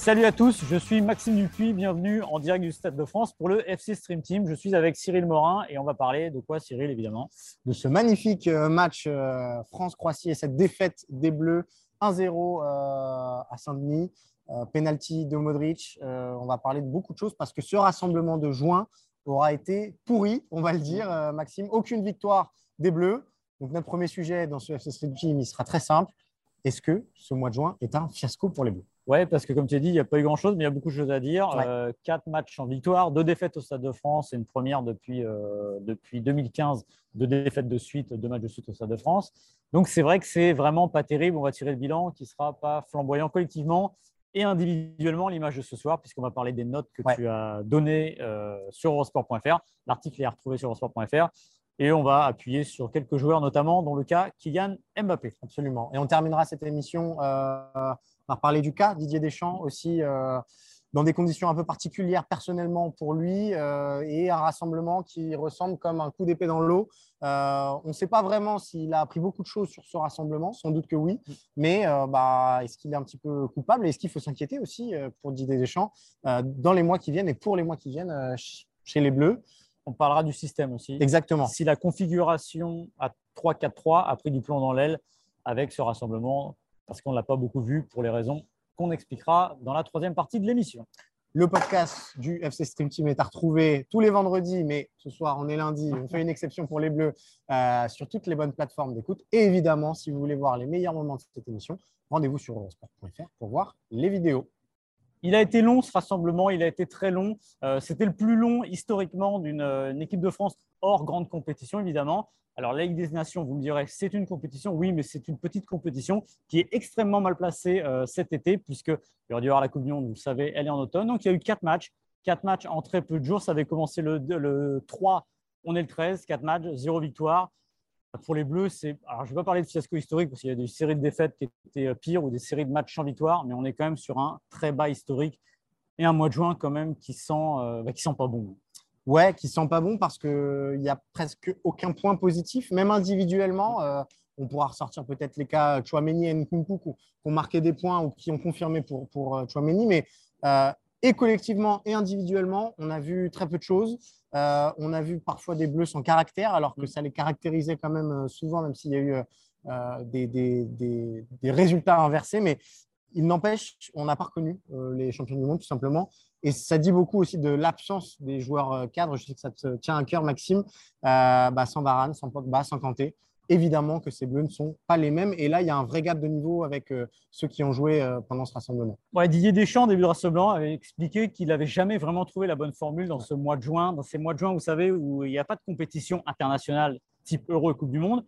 Salut à tous, je suis Maxime Dupuis, bienvenue en direct du Stade de France pour le FC Stream Team. Je suis avec Cyril Morin et on va parler de quoi Cyril évidemment? De ce magnifique euh, match euh, France-Croatie et cette défaite des Bleus 1-0 euh, à Saint-Denis, penalty de Modric. on va parler de beaucoup de choses parce que ce rassemblement de juin aura été pourri, on va le dire Maxime. Aucune victoire des Bleus. Donc notre premier sujet dans ce FC Stream Team, il sera très simple. Est-ce que ce mois de juin est un fiasco pour les Bleus? Ouais, parce que comme tu as dit, il n'y a pas eu grand-chose, mais il y a beaucoup de choses à dire. Euh, quatre matchs en victoire, deux défaites au Stade de France et une première depuis, euh, depuis 2015, deux défaites de suite, deux matchs de suite au Stade de France. Donc c'est vrai que c'est vraiment pas terrible. On va tirer le bilan qui sera pas flamboyant collectivement et individuellement l'image de ce soir, puisqu'on va parler des notes que tu as données euh, sur eurosport.fr. L'article est retrouvé sur eurosport.fr. Et on va appuyer sur quelques joueurs, notamment dans le cas Kylian Mbappé. Absolument. Et on terminera cette émission on va parler du cas Didier Deschamps aussi euh, dans des conditions un peu particulières personnellement pour lui euh, et un rassemblement qui ressemble comme un coup d'épée dans l'eau. Euh, on ne sait pas vraiment s'il a appris beaucoup de choses sur ce rassemblement, sans doute que oui, mais bah, est-ce qu'il est un petit peu coupable et est-ce qu'il faut s'inquiéter aussi pour Didier Deschamps dans les mois qui viennent et pour les mois qui viennent chez les Bleus? On parlera du système aussi. Exactement. Si la configuration à 3-4-3 a pris du plomb dans l'aile avec ce rassemblement parce qu'on ne l'a pas beaucoup vu pour les raisons qu'on expliquera dans la troisième partie de l'émission. Le podcast du FC Stream Team est à retrouver tous les vendredis, mais ce soir, on est lundi. On fait une exception pour les Bleus euh, sur toutes les bonnes plateformes d'écoute. Et évidemment, si vous voulez voir les meilleurs moments de cette émission, rendez-vous sur eurosport.fr pour voir les vidéos. Il a été long ce rassemblement, il a été très long. Euh, c'était le plus long historiquement d'une euh, équipe de France hors grande compétition, évidemment. Alors, la Ligue des Nations, vous me direz, c'est une compétition. Oui, mais c'est une petite compétition qui est extrêmement mal placée euh, cet été, puisque il aurait dû y avoir la Coupe du Monde, vous le savez, elle est en automne. Donc, il y a eu quatre matchs. Quatre matchs en très peu de jours. Ça avait commencé le, le 3, on est le 13, quatre matchs, zéro victoire. Pour les Bleus, c'est. Alors, je ne vais pas parler de fiasco historique parce qu'il y a des séries de défaites qui étaient euh, pires ou des séries de matchs sans victoire, mais on est quand même sur un très bas historique et un mois de juin quand même qui sent, euh, bah, qui sent pas bon. Ouais, qui sent pas bon parce qu'il n'y a presque aucun point positif, même individuellement. Euh, on pourra ressortir peut-être les cas Chouameni et Nkunku qui ont marqué des points ou qui ont confirmé pour, pour Chouameni, mais et collectivement et individuellement, on a vu très peu de choses. on a vu parfois des bleus sans caractère, alors que ça les caractérisait quand même souvent, même s'il y a eu des, des, des, des, résultats inversés. Mais il n'empêche, on n'a pas reconnu les champions du monde, tout simplement. Et ça dit beaucoup aussi de l'absence des joueurs euh, cadres. Je sais que ça te tient à cœur, Maxime. Euh, bah, sans Varane, sans Pogba, sans Kanté. Évidemment que ces Bleus ne sont pas les mêmes. Et là, il y a un vrai gap de niveau avec euh, ceux qui ont joué pendant ce rassemblement. Didier Deschamps, début de rassemblement, avait expliqué qu'il n'avait jamais vraiment trouvé la bonne formule dans ce mois de juin. Dans ces mois de juin, vous savez, où il n'y a pas de compétition internationale type Euro et Coupe du Monde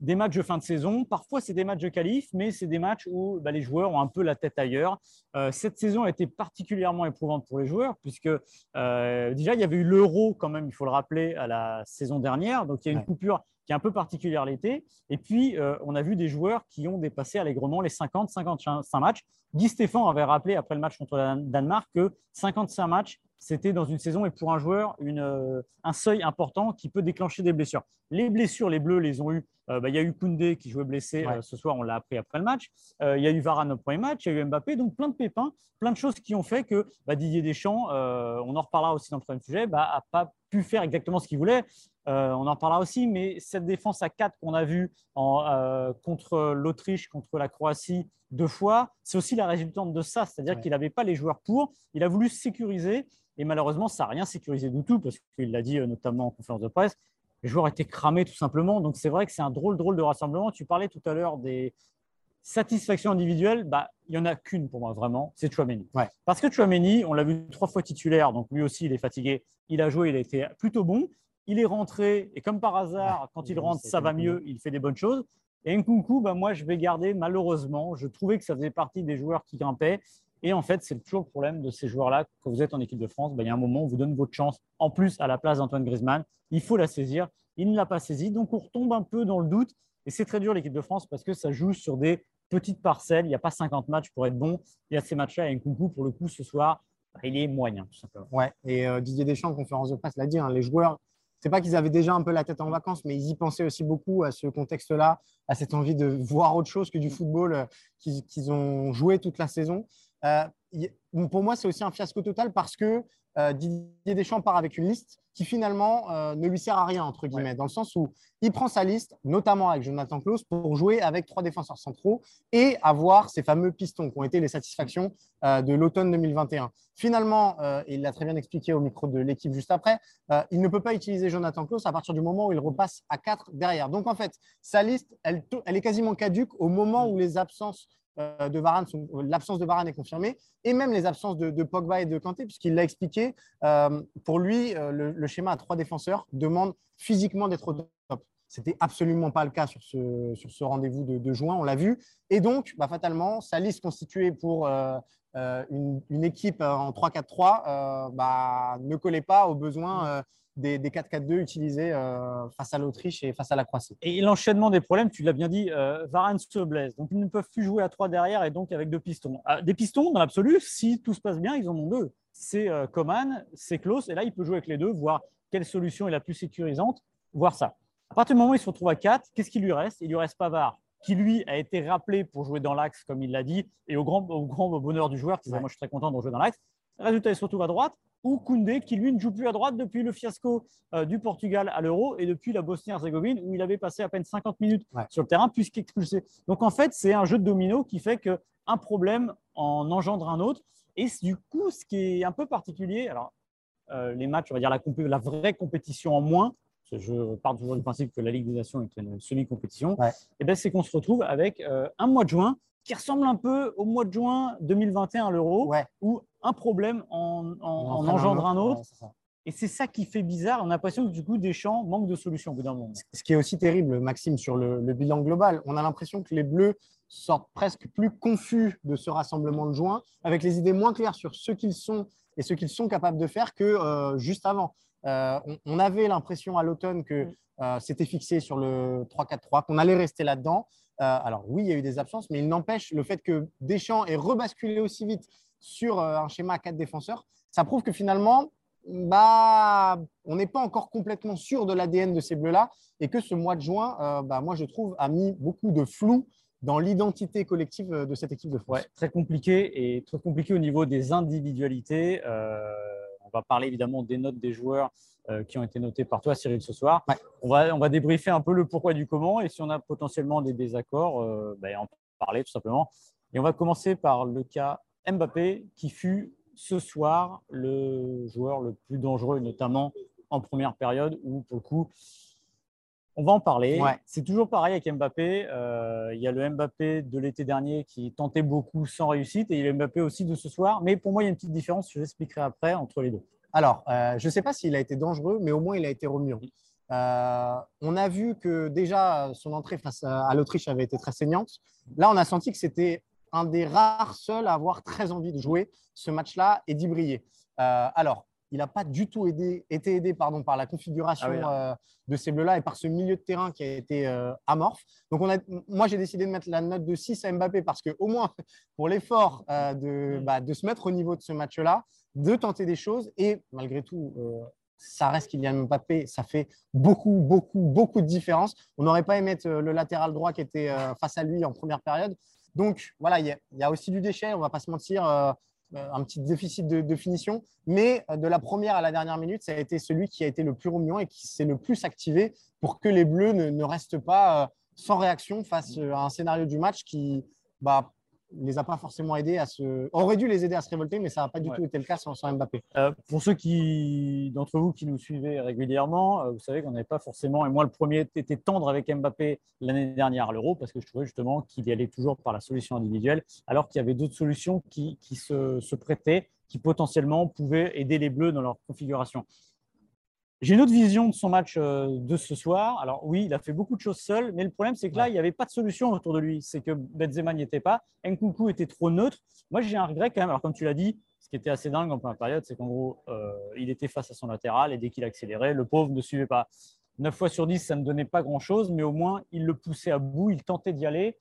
des matchs de fin de saison. Parfois, c'est des matchs de qualif, mais c'est des matchs où bah, les joueurs ont un peu la tête ailleurs. Euh, cette saison a été particulièrement éprouvante pour les joueurs, puisque euh, déjà, il y avait eu l'Euro, quand même, il faut le rappeler, à la saison dernière. Donc, il y a une coupure qui est un peu particulière l'été. Et puis, euh, on a vu des joueurs qui ont dépassé allègrement les 50, 55 matchs. Guy Stéphane avait rappelé après le match contre le Danemark que 55 matchs, c'était dans une saison et pour un joueur une, un seuil important qui peut déclencher des blessures. Les blessures, les Bleus les ont eues euh, bah, il y a eu Koundé qui jouait blessé euh, ce soir, on l'a appris après le match. Euh, il y a eu Varane au premier match, il y a eu Mbappé, donc plein de pépins, plein de choses qui ont fait que bah, Didier Deschamps, on en reparlera aussi dans le troisième sujet, n'a bah, pas pu faire exactement ce qu'il voulait. On en reparlera aussi, mais cette défense à 4 qu'on a vue contre l'Autriche, contre la Croatie deux fois, c'est aussi la résultante de ça, c'est-à-dire qu'il n'avait pas les joueurs pour, il a voulu sécuriser, et malheureusement, ça n'a rien sécurisé du tout, parce qu'il l'a dit notamment en conférence de presse, les joueurs étaient cramés tout simplement. Donc c'est vrai que c'est un drôle, drôle de rassemblement. Tu parlais tout à l'heure des satisfactions individuelles. Bah, il n'y en a qu'une pour moi vraiment, c'est Chouameni. Ouais. Parce que Chouameni, on l'a vu trois fois titulaire, donc lui aussi il est fatigué. Il a joué, il a été plutôt bon. Il est rentré et comme par hasard, Ouais, quand il rentre, ça va mieux, il fait des bonnes choses. Et Nkunku, bah, moi je vais garder malheureusement. Je trouvais que ça faisait partie des joueurs qui grimpaient. Et en fait, c'est toujours le problème de ces joueurs-là. Quand vous êtes en équipe de France, bah, il y a un moment, on vous donne votre chance. En plus, à la place d'Antoine Griezmann, il faut la saisir. Il ne l'a pas saisie. Donc, on retombe un peu dans le doute. Et c'est très dur, l'équipe de France, parce que ça joue sur des petites parcelles. Il n'y a pas 50 matchs pour être bon. Il y a ces matchs-là. Et Nkunku, pour le coup, ce soir, bah, il est moyen, tout simplement. Ouais, et euh, Didier Deschamps, en conférence de presse, l'a dit, hein, les joueurs, c'est pas qu'ils avaient déjà un peu la tête en vacances, mais ils y pensaient aussi beaucoup à ce contexte-là, à cette envie de voir autre chose que du football euh, qu'ils qu'ils ont joué toute la saison. Euh, pour moi, c'est aussi un fiasco total parce que euh, Didier Deschamps part avec une liste qui finalement euh, ne lui sert à rien, entre guillemets, dans le sens où il prend sa liste, notamment avec Jonathan Klaus, pour jouer avec trois défenseurs centraux et avoir ces fameux pistons qui ont été les satisfactions euh, de l'automne 2021. Finalement, euh, et il l'a très bien expliqué au micro de l'équipe juste après, il ne peut pas utiliser Jonathan Klaus à partir du moment où il repasse à 4 derrière. Donc en fait, sa liste, elle, est quasiment caduque au moment où les absences de Varane euh, l'absence de Varane est confirmée et même les absences de, Pogba et de Kanté, puisqu'il l'a expliqué. euh, pour lui, euh, le, schéma à trois défenseurs demande physiquement d'être au top. C'était absolument pas le cas sur ce, sur ce rendez-vous de, juin, on l'a vu. Et donc, bah, fatalement, sa liste constituée pour euh, euh, une, équipe euh, en 3-4-3 euh, bah, ne collait pas aux besoins euh, des, des 4-4-2 utilisés euh, face à l'Autriche et face à la Croatie. Et l'enchaînement des problèmes, tu l'as bien dit, euh, Varane se blesse. Donc, ils ne peuvent plus jouer à trois derrière et donc avec deux pistons. Ah, des pistons, dans l'absolu, si tout se passe bien, ils en ont deux. C'est euh, Coman, c'est Klaus. Et là, il peut jouer avec les deux, voir quelle solution est la plus sécurisante, voir ça. À partir du moment où il se retrouve à 4, qu'est-ce qui lui reste? Il lui reste Pavard, qui lui a été rappelé pour jouer dans l'axe, comme il l'a dit, et au grand, au grand bonheur du joueur qui disait Ouais. Moi, je suis très content de jouer dans l'axe. Résultat, il se retrouve à droite. Ou Koundé, qui lui ne joue plus à droite depuis le fiasco euh, du Portugal à l'Euro et depuis la Bosnie-Herzégovine, où il avait passé à peine 50 minutes Ouais. sur le terrain, puisqu'expulsé. Donc en fait, c'est un jeu de domino qui fait qu'un problème en engendre un autre. Et du coup, ce qui est un peu particulier, alors euh, les matchs, on va dire la, vraie compétition en moins, je pars toujours du principe que la Ligue des Nations est une semi-compétition, Ouais. et ben, c'est qu'on se retrouve avec euh, un mois de juin qui ressemble un peu au mois de juin 2021 à l'Euro, Ouais. où un problème en, en- en entraîne engendre un autre. Ouais. Et c'est ça qui fait bizarre. On a l'impression que du coup, Deschamps manque de solution au bout d'un moment. Ce qui est aussi terrible, Maxime, sur le, le bilan global, on a l'impression que les Bleus sortent presque plus confus de ce rassemblement de juin, avec les idées moins claires sur ce qu'ils sont et ce qu'ils sont capables de faire que euh, juste avant. Euh, on, on avait l'impression à l'automne que Mm. euh, c'était fixé sur le 3-4-3, qu'on allait rester là-dedans. Alors oui, il y a eu des absences, mais il n'empêche le fait que Deschamps ait rebasculé aussi vite sur euh, un schéma à quatre défenseurs, ça prouve que finalement, bah, on n'est pas encore complètement sûr de l'ADN de ces bleus-là et que ce mois de juin, euh, bah, moi je trouve, a mis beaucoup de flou dans l'identité collective euh, de cette équipe de France. Ouais, très compliqué et très compliqué au niveau des individualités. Euh, on va parler évidemment des notes des joueurs euh, qui ont été notés par toi, Cyril, ce soir. Ouais. On, va, on va débriefer un peu le pourquoi du comment et si on a potentiellement des désaccords, ben, en parler tout simplement. Et on va commencer par le cas Mbappé qui fut ce soir le joueur le plus dangereux, notamment en première période où pour le coup, on va en parler. Ouais. C'est toujours pareil avec Mbappé. Euh, il y a le Mbappé de l'été dernier qui tentait beaucoup sans réussite et il y a le Mbappé aussi de ce soir. Mais pour moi, il y a une petite différence, je l'expliquerai après, entre les deux. Alors, euh, je ne sais pas s'il a été dangereux, mais au moins il a été remuant. Euh, on a vu que déjà son entrée face à, à l'Autriche avait été très saignante. Là, on a senti que c'était un des rares seuls à avoir très envie de jouer ce match-là et d'y briller. Euh, alors, il n'a pas du tout aidé- été aidé pardon, par la configuration Ah oui, euh, de ces bleus-là et par ce milieu de terrain qui a été euh, amorphe. Donc, on a, moi, j'ai décidé de mettre la note de 6 à Mbappé parce qu'au moins, pour l'effort de, Mm. bah, de se mettre au niveau de ce match-là, de tenter des choses et malgré tout, ça reste Kylian Mbappé, ça fait beaucoup, beaucoup, beaucoup de différence. On n'aurait pas aimé mettre euh, le latéral droit qui était face à lui en première période. Donc voilà, il y, a- aussi du déchet, on ne va pas se mentir, euh, euh, un petit déficit de, finition. Mais euh, de la première à la dernière minute, ça a été celui qui a été le plus remuant et qui s'est le plus activé pour que les Bleus ne, restent pas sans réaction face à un scénario du match qui, bah, les a pas forcément aidés à se. aurait dû les aider à se révolter, mais ça n'a pas du Ouais. tout été le cas sans, sans Mbappé. Euh, pour ceux qui d'entre vous qui nous suivaient régulièrement, euh, vous savez qu'on n'avait pas forcément, et moi le premier, était tendre avec Mbappé l'année dernière à l'Euro, parce que je trouvais justement qu'il y allait toujours par la solution individuelle, alors qu'il y avait d'autres solutions qui, qui se, se prêtaient, qui potentiellement pouvaient aider les Bleus dans leur configuration. J'ai une autre vision de son match euh, de ce soir. Alors oui, il a fait beaucoup de choses seul, mais le problème c'est que là, il n'y avait pas de solution autour de lui. C'est que Benzema n'y était pas, Nkunku était trop neutre. Moi, j'ai un regret quand même. Alors comme tu l'as dit, ce qui était assez dingue en première période, c'est qu'en gros, euh, il était face à son latéral et dès qu'il accélérait, le pauvre ne suivait pas. 9 fois sur 10, ça ne donnait pas grand-chose, mais au moins, il le poussait à bout, il tentait d'y aller.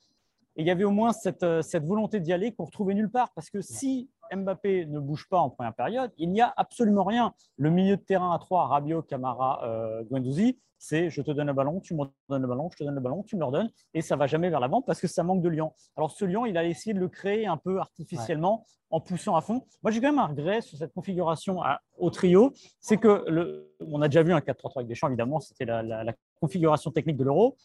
Et il y avait au moins cette, euh, cette volonté d'y aller qu'on retrouvait nulle part. Parce que si Mbappé ne bouge pas en première période, il n'y a absolument rien. Le milieu de terrain à 3, Rabiot, Camara, euh, Guendouzi, c'est je te donne le ballon, tu me donnes le ballon, je te donne le ballon, tu me le redonnes. Et ça va jamais vers l'avant parce que ça manque de lion. Alors ce lion, il a essayé de le créer un peu artificiellement en poussant à fond. Moi, j'ai quand même un regret sur cette configuration à- au trio. C'est que le, on a déjà vu un 4-3-3 avec Deschamps, évidemment, c'était la, la- la configuration technique de l'Euro.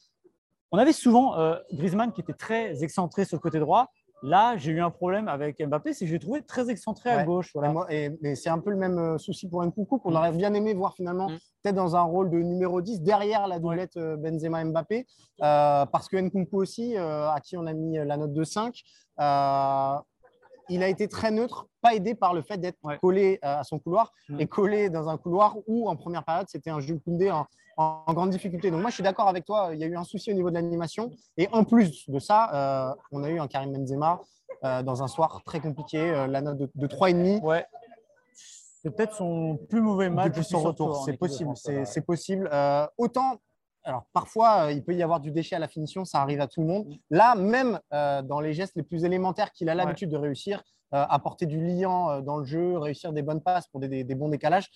On avait souvent euh, Griezmann qui était très excentré sur le côté droit. Là, j'ai eu un problème avec Mbappé, c'est que je l'ai trouvé très excentré à gauche. Voilà. Et c'est un peu le même euh, souci pour Nkunku qu'on aurait bien aimé voir finalement Mm. peut-être dans un rôle de numéro 10 derrière la doublette euh, Benzema-Mbappé euh, parce que Nkunku aussi, euh, à qui on a mis la note de 5, euh, il a été très neutre, pas aidé par le fait d'être Ouais. collé euh, à son couloir Mm. et collé dans un couloir où en première période c'était un Jules Koundé en, grande difficulté. Donc moi je suis d'accord avec toi, il y a eu un souci au niveau de l'animation et en plus de ça, euh, on a eu un Karim Benzema euh, dans un soir très compliqué, euh, la note de, de 3,5 Ouais. C'est peut-être son plus mauvais match depuis son retour. C'est possible, c'est possible. Euh, autant, alors parfois, euh, il peut y avoir du déchet à la finition, ça arrive à tout le monde. Là, même euh, dans les gestes les plus élémentaires qu'il a l'habitude de réussir, euh, apporter du liant dans le jeu, réussir des bonnes passes pour des bons décalages,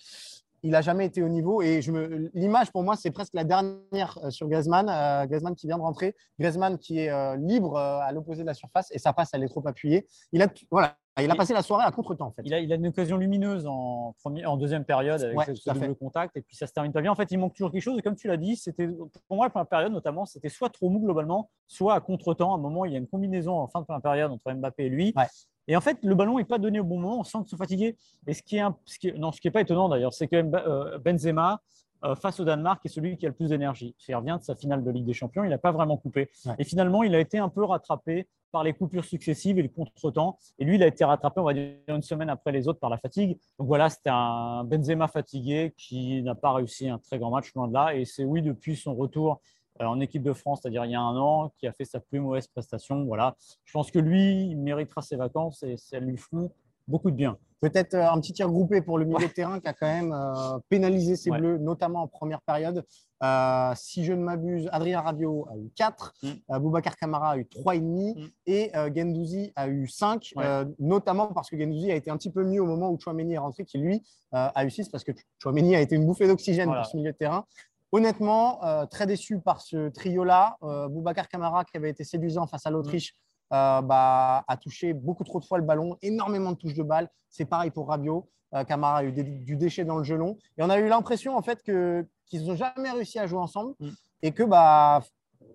il n'a jamais été au niveau. Et me- l'image pour moi, c'est presque la dernière euh, sur Griezmann. Euh, Griezmann qui vient de rentrer, Griezmann qui est euh, libre euh, à l'opposé de la surface et sa passe, elle est trop appuyée. Il a, voilà, il a Il- passé la soirée à contre-temps en fait. Il a, il a une occasion lumineuse en, premier, en deuxième période avec Ouais, ce, fait. contact et puis ça se termine pas bien. En fait, il manque toujours quelque chose. Et comme tu l'as dit, c'était pour moi la première période notamment, c'était soit trop mou globalement, soit à contre-temps. À un moment, il y a une combinaison en fin de première période entre Mbappé et lui. Ouais. Et en fait, le ballon n'est pas donné au bon moment, on sent qu'ils sont fatigués. Et ce qui est, un- ce qui est- non, ce qui est pas étonnant d'ailleurs, c'est que euh, Benzema, euh, face au Danemark, est celui qui a le plus d'énergie. Il revient de sa finale de Ligue des Champions, il n'a pas vraiment coupé. Ouais. Et finalement, il a été un peu rattrapé par les coupures successives et le contre-temps. Et lui, il a été rattrapé, on va dire, une semaine après les autres par la fatigue. Donc voilà, c'était un Benzema fatigué qui n'a pas réussi un très grand match, loin de là. Et c'est oui, depuis son retour en équipe de France, c'est-à-dire il y a un an, qui a fait sa plus mauvaise prestation. Voilà. Je pense que lui, il méritera ses vacances et ça lui feront beaucoup de bien. Peut-être euh, un petit tir groupé pour le milieu de terrain qui a quand même euh, pénalisé ses Ouais. bleus, notamment en première période. Euh, si je ne m'abuse, Adrien Rabiot a eu 4, Mm. Boubacar Camara a eu 3,5 Mm. et euh, Gendouzi a eu 5, Ouais. euh, notamment parce que Gendouzi a été un petit peu mieux au moment où Chouameni est rentré, qui lui a eu 6 parce que Chouameni a été une bouffée d'oxygène Voilà. pour ce milieu de terrain. Honnêtement, euh, très déçu par ce trio-là. Euh, Boubacar Camara, qui avait été séduisant face à l'Autriche, euh, bah, a touché beaucoup trop de fois le ballon, énormément de touches de balle. C'est pareil pour Rabiot. Euh, Camara a eu des- du déchet dans le gelon. Et on a eu l'impression en fait qu'ils n'ont jamais réussi à jouer ensemble Mm. et que bah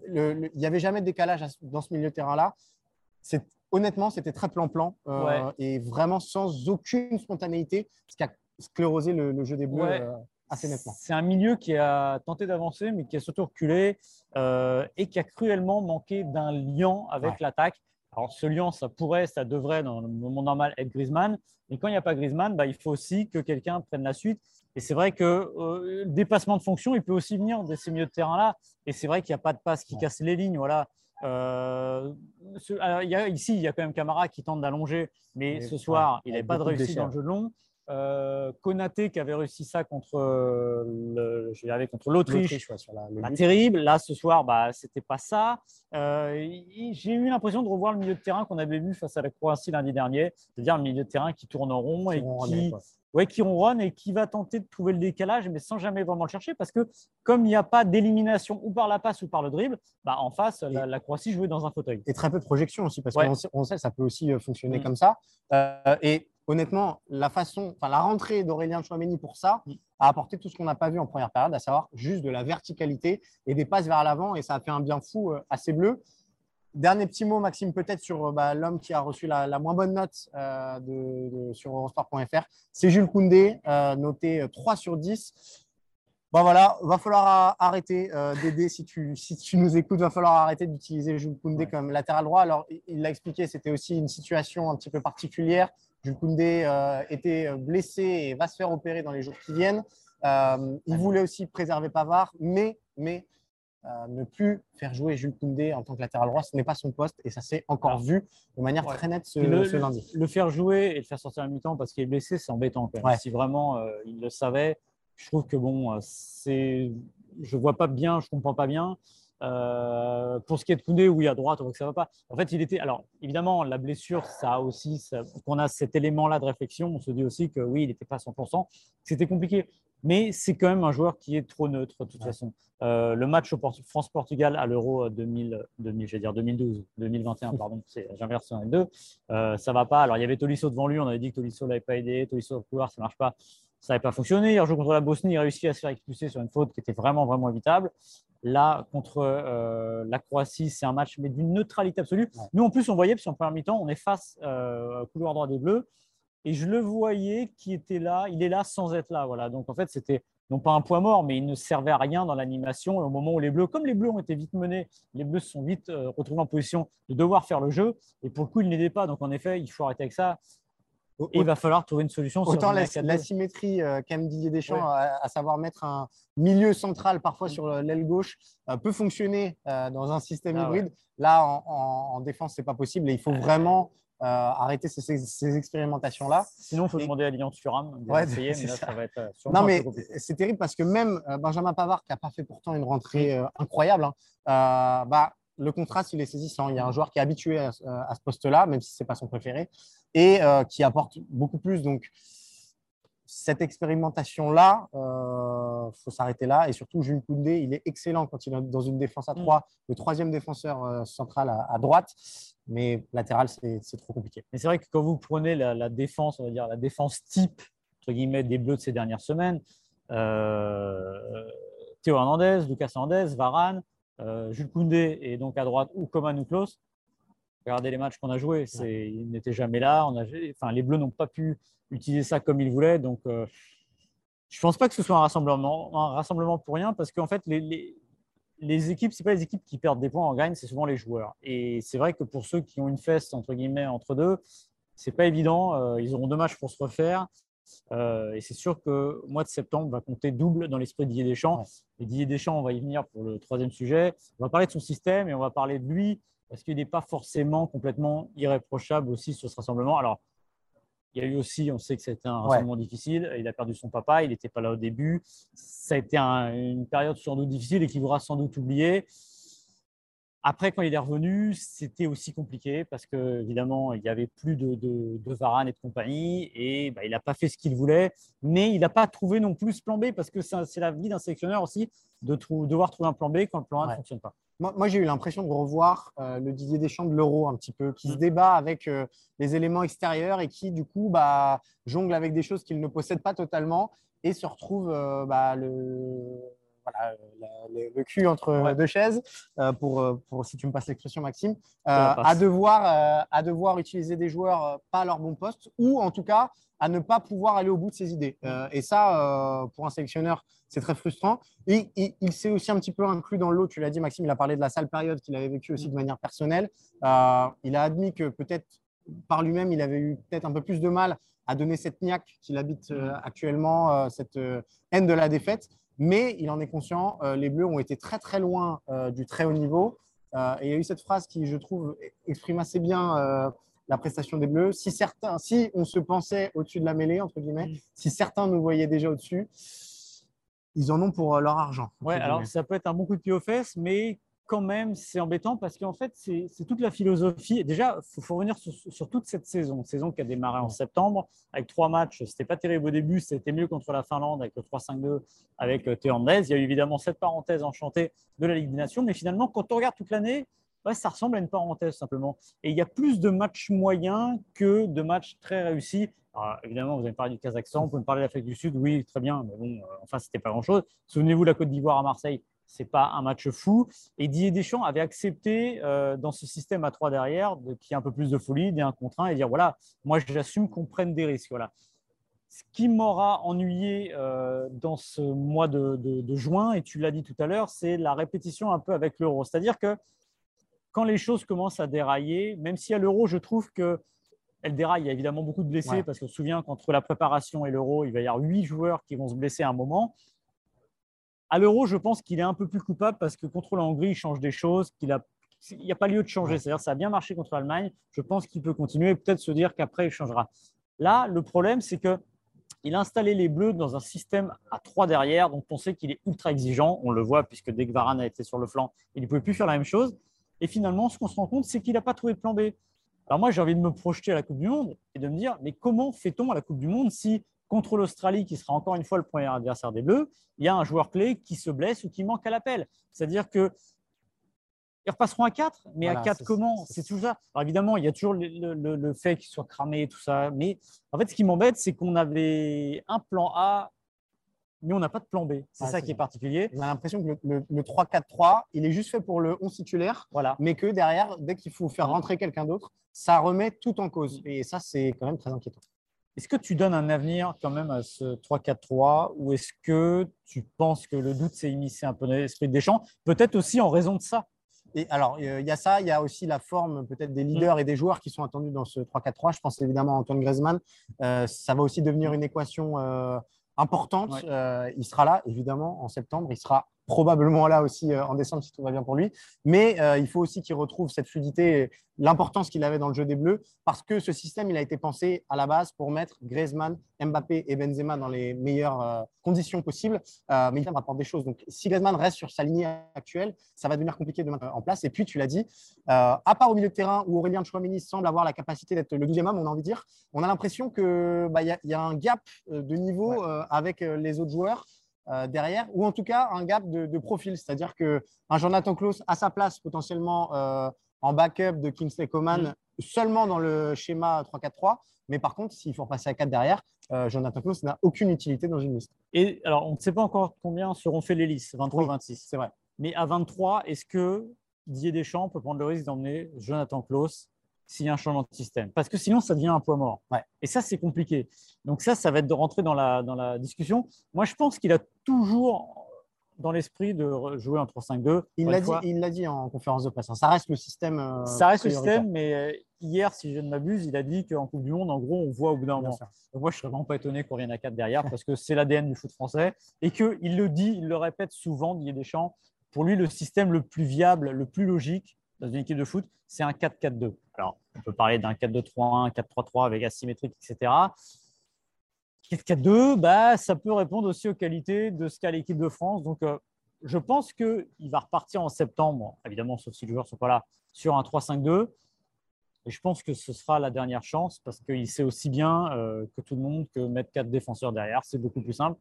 il n'y avait jamais de décalage dans ce milieu de terrain-là. Honnêtement, c'était très plan-plan Ouais. et vraiment sans aucune spontanéité, ce qui a sclérosé le, le jeu des Bleus Ouais. Assez nettement. C'est un milieu qui a tenté d'avancer, mais qui a surtout reculé euh, et qui a cruellement manqué d'un lien avec Ouais. l'attaque. Alors, ce lien, ça pourrait, ça devrait, dans le moment normal, être Griezmann. Mais quand il n'y a pas Griezmann, bah, il faut aussi que quelqu'un prenne la suite. Et c'est vrai que euh, le dépassement de fonction, il peut aussi venir de ces milieux de terrain-là. Et c'est vrai qu'il n'y a pas de passe qui Ouais. casse les lignes. Voilà. Euh, ce- alors, il y a, ici, il y a quand même Camara qui tente d'allonger, mais Mais, ce soir, ouais, il n'avait pas de réussite dans le jeu de long. Euh, Konaté qui avait réussi ça contre euh, le- je contre l'Autriche, ouais, la- terrible. Là, ce soir, bah, c'était pas ça. Euh, J'ai eu l'impression de revoir le milieu de terrain qu'on avait vu face à la Croatie lundi dernier, c'est-à-dire le milieu de terrain qui tourne en rond Qui et qui, ouais, qui ronronne et qui va tenter de trouver le décalage, mais sans jamais vraiment le chercher, parce que comme il n'y a pas d'élimination ou par la passe ou par le dribble, bah, en face, la, la Croatie jouait dans un fauteuil. et très peu de projection aussi, parce Ouais. qu'on sait, on sait, ça peut aussi euh, fonctionner Mm. comme ça. Euh, et honnêtement, la façon, enfin la rentrée d'Aurélien Chouameni pour ça Mm. a apporté tout ce qu'on n'a pas vu en première période, à savoir juste de la verticalité et des passes vers l'avant, et ça a fait un bien fou euh, ces bleus. dernier petit mot, Maxime, peut-être sur bah, l'homme qui a reçu la, la moins bonne note euh, de, de- sur Eurosport.fr. C'est Jules Koundé, euh, noté 3 sur 10. Bon voilà, va falloir arrêter euh, Dédé, si tu, si tu nous écoutes, va falloir arrêter d'utiliser Jules Koundé Ouais. comme latéral droit. Alors, il l'a expliqué, c'était aussi une situation un petit peu particulière. Jules Koundé euh, était blessé et va se faire opérer dans les jours qui viennent. Euh, il voulait aussi préserver Pavard, mais, mais euh, ne plus faire jouer Jules Koundé en tant que latéral droit, ce n'est pas son poste et ça s'est encore vu de manière ouais. très nette ce, le, ce lundi. le faire jouer et le faire sortir à mi-temps parce qu'il est blessé, c'est embêtant. Quand même. Ouais. Si vraiment euh, il le savait, je trouve que bon, euh, c'est, je vois pas bien, je comprends pas bien. Euh, pour ce qui est de Koundé, oui, à droite, on voit que ça va pas. En fait, il était. Alors, évidemment, la blessure, ça a aussi. ça- qu'on a cet élément-là de réflexion, on se dit aussi que oui, il n'était pas à 100%. C'était compliqué. Mais c'est quand même un joueur qui est trop neutre, de toute Ouais. façon. Euh, le match au Port- France-Portugal à l'Euro 2000, 2000, je vais dire 2012, 2021, pardon, c'est- j'inverse un et deux. Euh, ça va pas. Alors, il y avait Tolisso devant lui. On avait dit que Tolisso l'avait pas aidé. Tolisso au couloir, ça marche pas. Ça n'avait pas fonctionné. Il rejoue contre la Bosnie. Il réussit à se faire expulser sur une faute qui était vraiment, vraiment évitable. Là, contre euh, la Croatie, c'est un match, mais d'une neutralité absolue. Ouais. Nous, en plus, on voyait, parce qu'en première mi-temps, on est face euh, au couloir droit des Bleus. Et je le voyais qui était là. Il est là sans être là. Voilà. Donc, en fait, c'était non pas un point mort, mais il ne servait à rien dans l'animation. Au moment où les Bleus, comme les Bleus ont été vite menés, les Bleus se sont vite euh, retrouvés en position de devoir faire le jeu. Et pour le coup, ils n'aidaient pas. Donc, en effet, il faut arrêter avec ça. Et il va falloir trouver une solution. Autant la, Mercato. l'asymétrie euh, qu'aime Didier Deschamps, Ouais. à, à savoir mettre un milieu central parfois sur l'aile gauche, euh, peut fonctionner euh, dans un système Ah ouais. hybride. Là, en, en- en défense, c'est pas possible et il faut vraiment euh, arrêter ces, ces- ces expérimentations-là. Sinon, il faut Et- demander à Lyon Thuram de Ouais, essayer, mais là, ça. ça. va être euh, Non, mais c'est terrible parce que même euh, Benjamin Pavard, qui n'a pas fait pourtant une rentrée euh, incroyable, hein, euh, bah, le contraste, il est saisissant. Il y a un joueur qui est habitué à, à ce poste-là, même si ce n'est pas son préféré, et euh, qui apporte beaucoup plus. Donc, cette expérimentation-là, il faut s'arrêter là. Et surtout, Jules Koundé, il est excellent quand il est dans une défense à Mm. 3, le troisième défenseur euh, central à, à droite. Mais latéral, c'est trop compliqué. Mais c'est vrai que quand vous prenez la, la défense, on va dire la défense type entre guillemets des Bleus de ces dernières semaines, euh, Théo Hernandez, Lucas Hernandez, Varane, euh, Jules Koundé et donc à droite ou Coman ou Klaus. Regardez les matchs qu'on a joués, c'est, ils n'étaient jamais là. On a, enfin, les Bleus n'ont pas pu utiliser ça comme ils voulaient, donc euh, je pense pas que ce soit un rassemblement, un rassemblement pour rien, parce qu'en fait les, les, les équipes, c'est pas les équipes qui perdent des points en gagne, c'est souvent les joueurs. Et c'est vrai que pour ceux qui ont une fesse entre guillemets entre deux, c'est pas évident. Euh, ils auront deux matchs pour se refaire. Euh, et c'est sûr que le mois de septembre va compter double dans l'esprit de Didier Deschamps. Ouais. Et Didier Deschamps, on va y venir pour le troisième sujet. On va parler de son système et on va parler de lui parce qu'il n'est pas forcément complètement irréprochable aussi sur ce rassemblement. Alors, il y a eu aussi, on sait que c'était un Ouais. rassemblement difficile. Il a perdu son papa, il n'était pas là au début. Ça a été un- une période sans doute difficile et qu'il voudra sans doute oublier. Après, quand il est revenu, c'était aussi compliqué parce que évidemment, il n'y avait plus de, de, de Varane et de compagnie et bah, il n'a pas fait ce qu'il voulait, mais il n'a pas trouvé non plus ce plan B parce que c'est la vie d'un sélectionneur aussi de trou- devoir trouver un plan B quand le plan A ne fonctionne pas. Moi, moi, j'ai eu l'impression de revoir euh, le Didier Deschamps de l'Euro un petit peu, qui se Mm. débat avec euh, les éléments extérieurs et qui, du coup, bah, jongle avec des choses qu'il ne possède pas totalement et se retrouve euh, bah, le, voilà, euh, le, le cul entre Ouais. deux chaises, euh, pour, euh, pour, si tu me passes l'expression, Maxime, passe. à, devoir, à devoir utiliser des joueurs pas à leur bon poste ou en tout cas à ne pas pouvoir aller au bout de ses idées. Et ça, pour un sélectionneur, c'est très frustrant. Et il, il s'est aussi un petit peu inclus dans l'eau. Tu l'as dit, Maxime, il a parlé de la sale période qu'il avait vécue aussi de manière personnelle. Il a admis que peut-être par lui-même, il avait eu peut-être un peu plus de mal à donner cette niaque qu'il habite euh, actuellement, euh, cette euh, haine de la défaite. Mais il en est conscient. euh, les Bleus ont été très très loin euh, du très haut niveau. Euh, et il y a eu cette phrase qui, je trouve, exprime assez bien la prestation des Bleus. Si certains, si on se pensait au-dessus de la mêlée entre guillemets, Mm. si certains nous voyaient déjà au-dessus, ils en ont pour leur argent. Ouais, alors ça peut être un bon coup de pied aux fesses, mais quand même, c'est embêtant parce qu'en fait, c'est toute la philosophie. Déjà, il faut, revenir sur, toute cette saison, saison qui a démarré en septembre avec trois matchs. C'était pas terrible au début, c'était mieux contre la Finlande avec le 3-5-2 avec euh, Théo Hernandez. Il y a eu évidemment cette parenthèse enchantée de la Ligue des Nations, mais finalement, quand on regarde toute l'année, ça ressemble à une parenthèse simplement. Et il y a plus de matchs moyens que de matchs très réussis. Alors, évidemment, vous avez parlé du Kazakhstan, vous pouvez me parler de l'Afrique du Sud, oui, très bien, mais bon, euh, enfin, c'était pas grand-chose. Souvenez-vous la Côte d'Ivoire à Marseille, c'est pas un match fou. Et Didier Deschamps avait accepté euh, dans ce système à trois derrière qu'il y ait un peu plus de folie, des un contre un et dire voilà, moi j'assume qu'on prenne des risques. Voilà. Ce qui m'aura ennuyé euh, dans ce mois de, de juin, et tu l'as dit tout à l'heure, c'est la répétition un peu avec l'euro. C'est-à-dire que quand les choses commencent à dérailler, même si à l'euro, je trouve que elle déraille. Il y a évidemment beaucoup de blessés parce qu'on se souvient qu'entre la préparation et l'Euro, il va y avoir huit joueurs qui vont se blesser à un moment. À l'Euro, je pense qu'il est un peu plus coupable parce que contre la Hongrie, il change des choses, qu'il a il n'y a pas lieu de changer. C'est-à-dire ça a bien marché contre l'Allemagne. Je pense qu'il peut continuer et peut-être se dire qu'après, il changera. Là, le problème, c'est que il a installé les Bleus dans un système à trois derrière, dont on sait qu'il est ultra exigeant. On le voit puisque dès que Varane a été sur le flanc, il ne pouvait plus faire la même chose. Et finalement, ce qu'on se rend compte, c'est qu'il n'a pas trouvé de plan B. Alors moi, j'ai envie de me projeter à la Coupe du Monde et de me dire, mais comment fait-on à la Coupe du Monde si contre l'Australie, qui sera encore une fois le premier adversaire des Bleus, il y a un joueur clé qui se blesse ou qui manque à l'appel C'est-à-dire que ils repasseront à 4, mais à 4 comment C'est tout ça? Alors évidemment, il y a toujours le, fait qu'il soit cramé et tout ça, mais en fait, ce qui m'embête, c'est qu'on avait un plan A mais on n'a pas de plan B. C'est ça qui est particulier. On a l'impression que le, 3-4-3, il est juste fait pour le 11 titulaire, voilà. mais que derrière, dès qu'il faut faire rentrer quelqu'un d'autre, ça remet tout en cause. Et ça, c'est quand même très inquiétant. Est-ce que tu donnes un avenir quand même à ce 3-4-3 ou est-ce que tu penses que le doute s'est immiscé un peu dans l'esprit des champs Peut-être aussi en raison de ça? Et alors, il y a ça, il y a aussi la forme peut-être des leaders et des joueurs qui sont attendus dans ce 3-4-3. Je pense évidemment à Antoine Griezmann. Euh, ça va aussi devenir une équation euh, importante. Euh, il sera là, évidemment, en septembre. Il sera probablement là aussi euh, en décembre si tout va bien pour lui. Mais euh, il faut aussi qu'il retrouve cette fluidité l'importance qu'il avait dans le jeu des Bleus parce que ce système, il a été pensé à la base pour mettre Griezmann, Mbappé et Benzema dans les meilleures euh, conditions possibles. mais il rapporte des choses. Donc, si Griezmann reste sur sa lignée actuelle, ça va devenir compliqué de mettre en place. Et puis, tu l'as dit, à part au milieu de terrain où Aurélien Chouameni semble avoir la capacité d'être le deuxième homme, on a envie de dire, on a l'impression qu'il bah, y, y, a un gap de niveau avec les autres joueurs. Euh, derrière, ou en tout cas un gap de, profil, c'est-à-dire qu'un Jonathan Klaus à sa place potentiellement euh, en backup de Kingsley Coman mm. seulement dans le schéma 3-4-3, mais par contre, s'il faut repasser à 4 derrière, euh, Jonathan Klaus n'a aucune utilité dans une liste. Et alors, on ne sait pas encore combien seront fait les listes, 23 ou 26. C'est vrai. Mais à 23, est-ce que Didier Deschamps peut prendre le risque d'emmener Jonathan Klaus s'il y a un changement de système. Parce que sinon, ça devient un poids mort. Et ça, c'est compliqué. Donc ça, ça va être de rentrer dans la, dans la discussion. Moi, je pense qu'il a toujours dans l'esprit de jouer en 3-5-2. Il l'a dit, il l'a dit en conférence de presse. Hein. Ça reste le système. Euh, ça reste le système, mais euh, hier, si je ne m'abuse, il a dit qu'en Coupe du Monde, en gros, on voit au bout d'un moment. Donc moi, je ne serais vraiment pas étonné qu'on revienne à 4 derrière parce que c'est l'ADN du foot français et qu'il le dit, il le répète souvent, Didier Deschamps. Pour lui, le système le plus viable, le plus logique, dans une équipe de foot, c'est un 4-4-2. Alors, on peut parler d'un 4-2-3-1, 4-3-3 avec asymétrique, etc. 4-4-2, bah, ça peut répondre aussi aux qualités de ce qu'a l'équipe de France. Donc, euh, je pense qu'il va repartir en septembre, évidemment, sauf si les joueurs ne sont pas là, sur un 3-5-2. Et je pense que ce sera la dernière chance parce qu'il sait aussi bien euh, que tout le monde que mettre quatre défenseurs derrière, c'est beaucoup plus simple.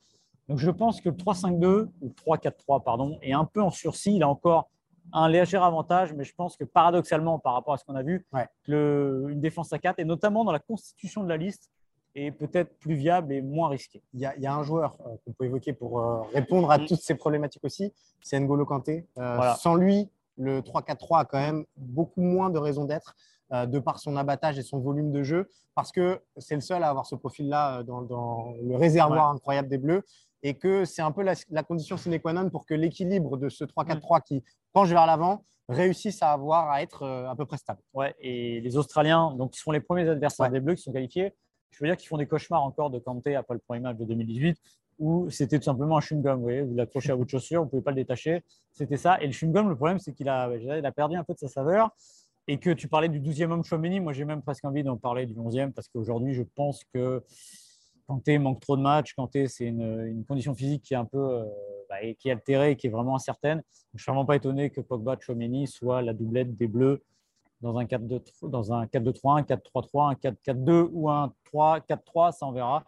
Donc je pense que le 3-5-2 ou 3-4-3, pardon, est un peu en sursis. Il a encore un léger avantage, mais je pense que paradoxalement, par rapport à ce qu'on a vu, une défense à 4, et notamment dans la constitution de la liste, est peut-être plus viable et moins risquée. Il y a, un joueur euh, qu'on peut évoquer pour euh, répondre à mm. toutes ces problématiques aussi, c'est N'Golo Kanté. Euh, sans lui, le 3-4-3 a quand même beaucoup moins de raisons d'être de par son abattage et son volume de jeu, parce que c'est le seul à avoir ce profil-là dans, le réservoir incroyable des Bleus et que c'est un peu la, condition sine qua non pour que l'équilibre de ce 3-4-3 qui penche vers l'avant réussisse à avoir à être euh, à peu près stable. Ouais, et les Australiens, donc, qui sont les premiers adversaires des Bleus qui sont qualifiés, je veux dire qu'ils font des cauchemars encore de Kanté après le premier match de 2018 où c'était tout simplement un chewing-gum. Vous l'accrochez à votre chaussure, vous ne pouvez pas le détacher. C'était ça. Et le chewing-gum, le problème, c'est qu'il a, il a perdu un peu de sa saveur. Et que tu parlais du 12e homme Chouameni, moi j'ai même presque envie d'en parler du 11e parce qu'aujourd'hui, je pense que Kanté manque trop de matchs. Kanté, c'est une, condition physique qui est un peu euh, bah, qui est altérée et qui est vraiment incertaine. je ne suis vraiment pas étonné que Pogba, Chouameni soit la doublette des Bleus dans un 4-2-3, dans un 4-2-3, un 4-3-3, un 4-4-2 ou un 3-4-3, ça on verra.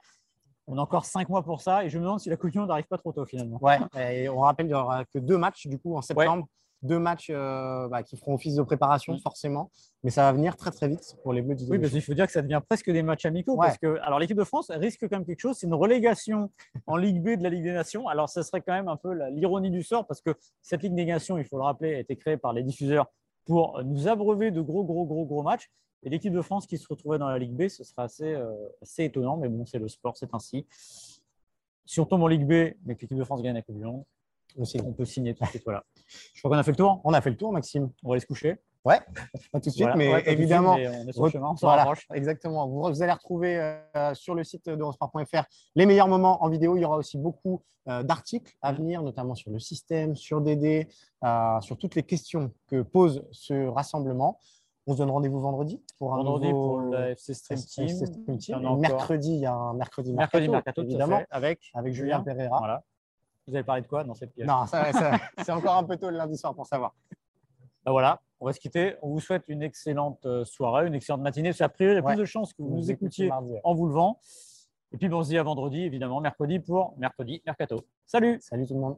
On a encore cinq mois pour ça et je me demande si la Coupe n'arrive pas trop tôt finalement. Ouais, et on rappelle qu'il n'y aura que deux matchs du coup en septembre. Deux matchs euh, bah, qui feront office de préparation, forcément. Mais ça va venir très, très vite pour les Bleus Oui, parce qu'il faut dire que ça devient presque des matchs amicaux. Ouais. Parce que, alors, l'équipe de France risque quand même quelque chose. C'est une relégation en Ligue B de la Ligue des Nations. Alors, ça serait quand même un peu l'ironie du sort parce que cette Ligue des Nations, il faut le rappeler, a été créée par les diffuseurs pour nous abreuver de gros, gros, gros, gros matchs. Et l'équipe de France qui se retrouvait dans la Ligue B, ce serait assez, euh, assez étonnant. Mais bon, c'est le sport, c'est ainsi. Si on tombe en Ligue B, mais que l'équipe de France gagne la Coupe du Monde, On signe. on peut signer tout de suite. Voilà. Je crois qu'on a fait le tour. On a fait le tour, Maxime. On va aller se coucher. Ouais, pas tout de suite, Voilà. mais Ouais, de suite, évidemment, mais on est sur le Re- chemin, on s'en Voilà, rapproche. exactement. Vous, vous allez retrouver euh, sur le site d'Eurosport.fr les meilleurs moments en vidéo. Il y aura aussi beaucoup euh, d'articles à venir, notamment sur le système, sur DD, euh, sur toutes les questions que pose ce rassemblement. On se donne rendez-vous vendredi pour un Vendredi nouveau pour le FC Stream FC Team. Stream mercredi, il y a un mercredi Mercredi mercato, évidemment, avec, avec Julien Pereira. Voilà. Vous avez parlé de quoi dans cette pièce? Non, c'est encore un peu tôt le lundi soir pour savoir. Ben voilà, on va se quitter. On vous souhaite une excellente euh, soirée, une excellente matinée. Parce qu'après, il y a Ouais. plus de chances que vous nous écoutiez mardi, ouais. en vous levant. Et puis, ben, on se dit à vendredi, évidemment, mercredi pour mercredi Mercato. Salut Salut tout le monde.